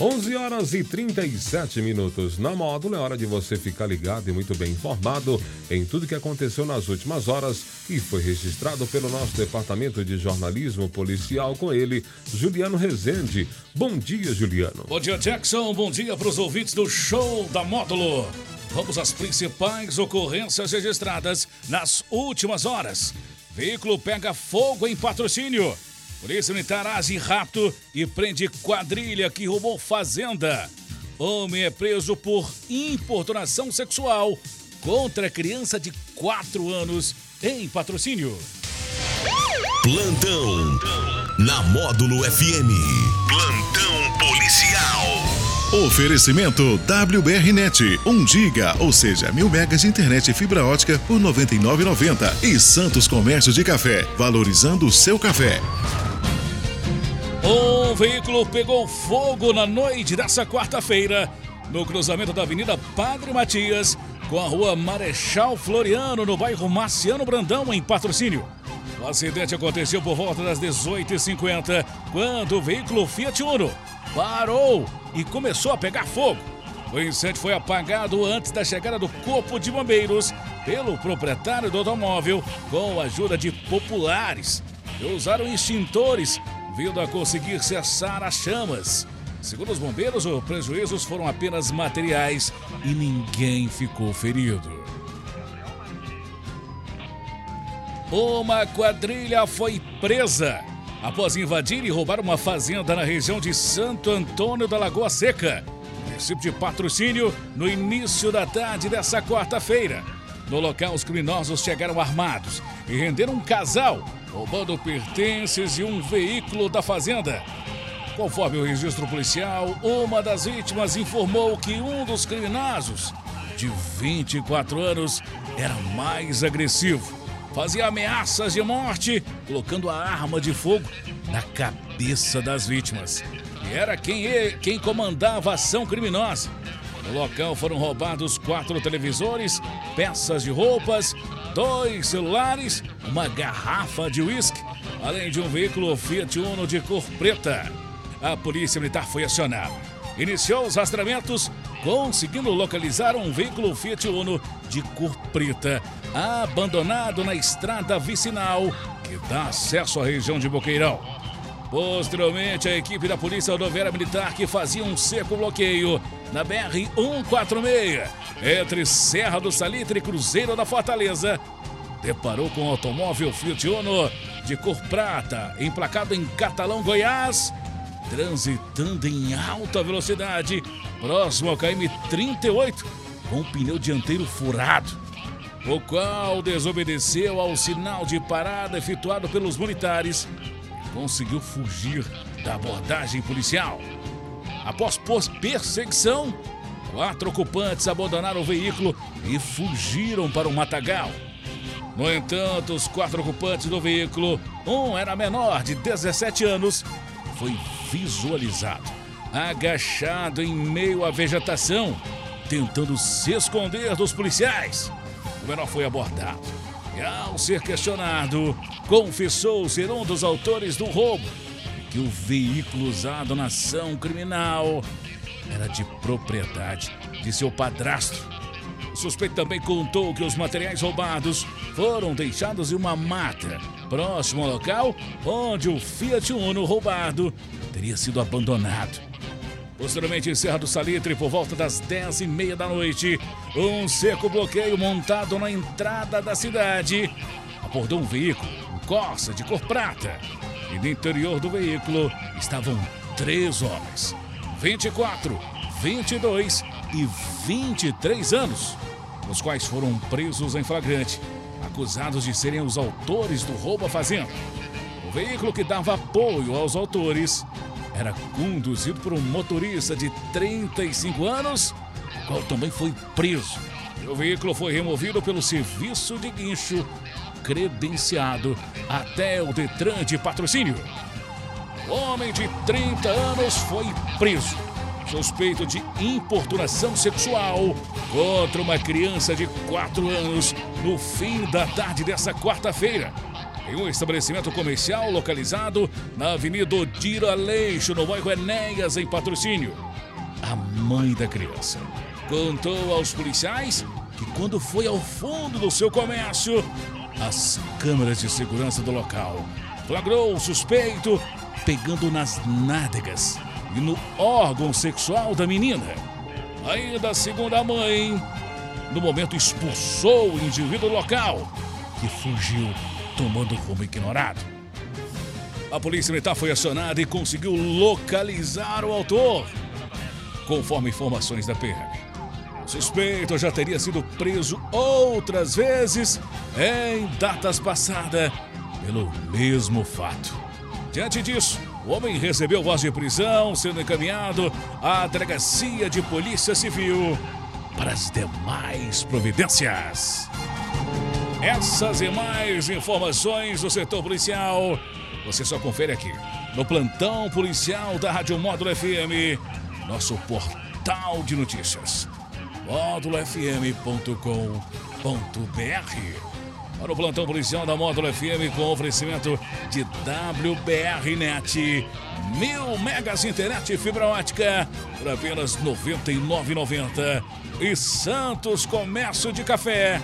11 horas e 37 minutos. Na módulo é hora de você ficar ligado e muito bem informado em tudo que aconteceu nas últimas horas e foi registrado pelo nosso departamento de jornalismo policial com ele, Juliano Rezende. Bom dia, Juliano. Bom dia, Jackson. Bom dia para os ouvintes do show da módulo. Vamos às principais ocorrências registradas nas últimas horas. Veículo pega fogo em patrocínio. Polícia Militar age rapto e prende quadrilha que roubou fazenda. Homem é preso por importunação sexual contra criança de 4 anos em patrocínio. Plantão na Módulo FM. Plantão policial. Oferecimento WBRnet, 1 giga, ou seja, mil megas de internet e fibra ótica por 99,90 e Santos Comércio de Café, valorizando o seu café. Um veículo pegou fogo na noite dessa quarta-feira no cruzamento da Avenida Padre Matias com a Rua Marechal Floriano, no bairro Marciano Brandão, em patrocínio. O acidente aconteceu por volta das 18h50, quando o veículo Fiat Uno parou e começou a pegar fogo. O incêndio foi apagado antes da chegada do Corpo de Bombeiros pelo proprietário do automóvel com a ajuda de populares que usaram extintores vindo a conseguir cessar as chamas. Segundo os bombeiros, os prejuízos foram apenas materiais e ninguém ficou ferido. Uma quadrilha foi presa após invadir e roubar uma fazenda na região de Santo Antônio da Lagoa Seca, município de patrocínio, no início da tarde dessa quarta-feira. No local, os criminosos chegaram armados e renderam um casal roubando pertences e um veículo da fazenda. Conforme o registro policial, uma das vítimas informou que um dos criminosos, de 24 anos, era mais agressivo. Fazia ameaças de morte, colocando a arma de fogo na cabeça das vítimas. E era quem, quem comandava a ação criminosa. No local foram roubados quatro televisores, peças de roupas, dois celulares, uma garrafa de uísque, além de um veículo Fiat Uno de cor preta. A polícia militar foi acionada. Iniciou os rastreamentos, conseguindo localizar um veículo Fiat Uno de cor preta, abandonado na estrada vicinal que dá acesso à região de Boqueirão. Posteriormente, a equipe da Polícia Rodoviária Militar que fazia um seco bloqueio na BR-146, entre Serra do Salitre e Cruzeiro da Fortaleza, deparou com um automóvel Fiat Uno de cor prata, emplacado em Catalão, Goiás, transitando em alta velocidade, próximo ao KM 38, com o pneu dianteiro furado, o qual desobedeceu ao sinal de parada efetuado pelos militares e conseguiu fugir da abordagem policial. Após perseguição, quatro ocupantes abandonaram o veículo e fugiram para o matagal. No entanto, os quatro ocupantes do veículo, um era menor de 17 anos, foi visualizado agachado em meio à vegetação, tentando se esconder dos policiais. O menor foi abordado e, ao ser questionado, confessou ser um dos autores do roubo que o veículo usado na ação criminal era de propriedade de seu padrasto. O suspeito também contou que os materiais roubados foram deixados em uma mata próximo ao local onde o Fiat Uno roubado teria sido abandonado. Posteriormente, em Serra do Salitre, por volta das 10 e meia da noite, um seco bloqueio montado na entrada da cidade abordou um veículo, um Corsa de cor prata, e no interior do veículo estavam três homens: 24, 22 e 23 anos, os quais foram presos em flagrante, acusados de serem os autores do roubo à fazenda. O veículo que dava apoio aos autores era conduzido por um motorista de 35 anos, o qual também foi preso. O veículo foi removido pelo serviço de guincho credenciado até o Detran de patrocínio. O homem de 30 anos foi preso, suspeito de importunação sexual contra uma criança de 4 anos no fim da tarde dessa quarta-feira. em um estabelecimento comercial localizado na Avenida Odir Aleixo, no bairro Enéas, em patrocínio. A mãe da criança contou aos policiais que quando foi ao fundo do seu comércio, as câmeras de segurança do local flagrou o suspeito pegando nas nádegas e no órgão sexual da menina. Ainda a mãe, no momento expulsou o indivíduo local, que fugiu tomando rumo ignorado. A polícia militar foi acionada e conseguiu localizar o autor. Conforme informações da o suspeito já teria sido preso outras vezes em datas passadas pelo mesmo fato. Diante disso, o homem recebeu voz de prisão, sendo encaminhado à delegacia de polícia civil para as demais providências. Essas e mais informações do setor policial você só confere aqui no plantão policial da Rádio Módulo FM, nosso portal de notícias. módulofm.com.br Para o plantão policial da Módulo FM com oferecimento de WBRnet, mil megas internet fibra ótica por apenas R$ 99,90 e Santos Comércio de Café,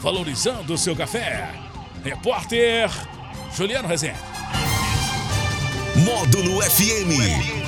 valorizando o seu café. Repórter Juliano Rezende. Módulo FM.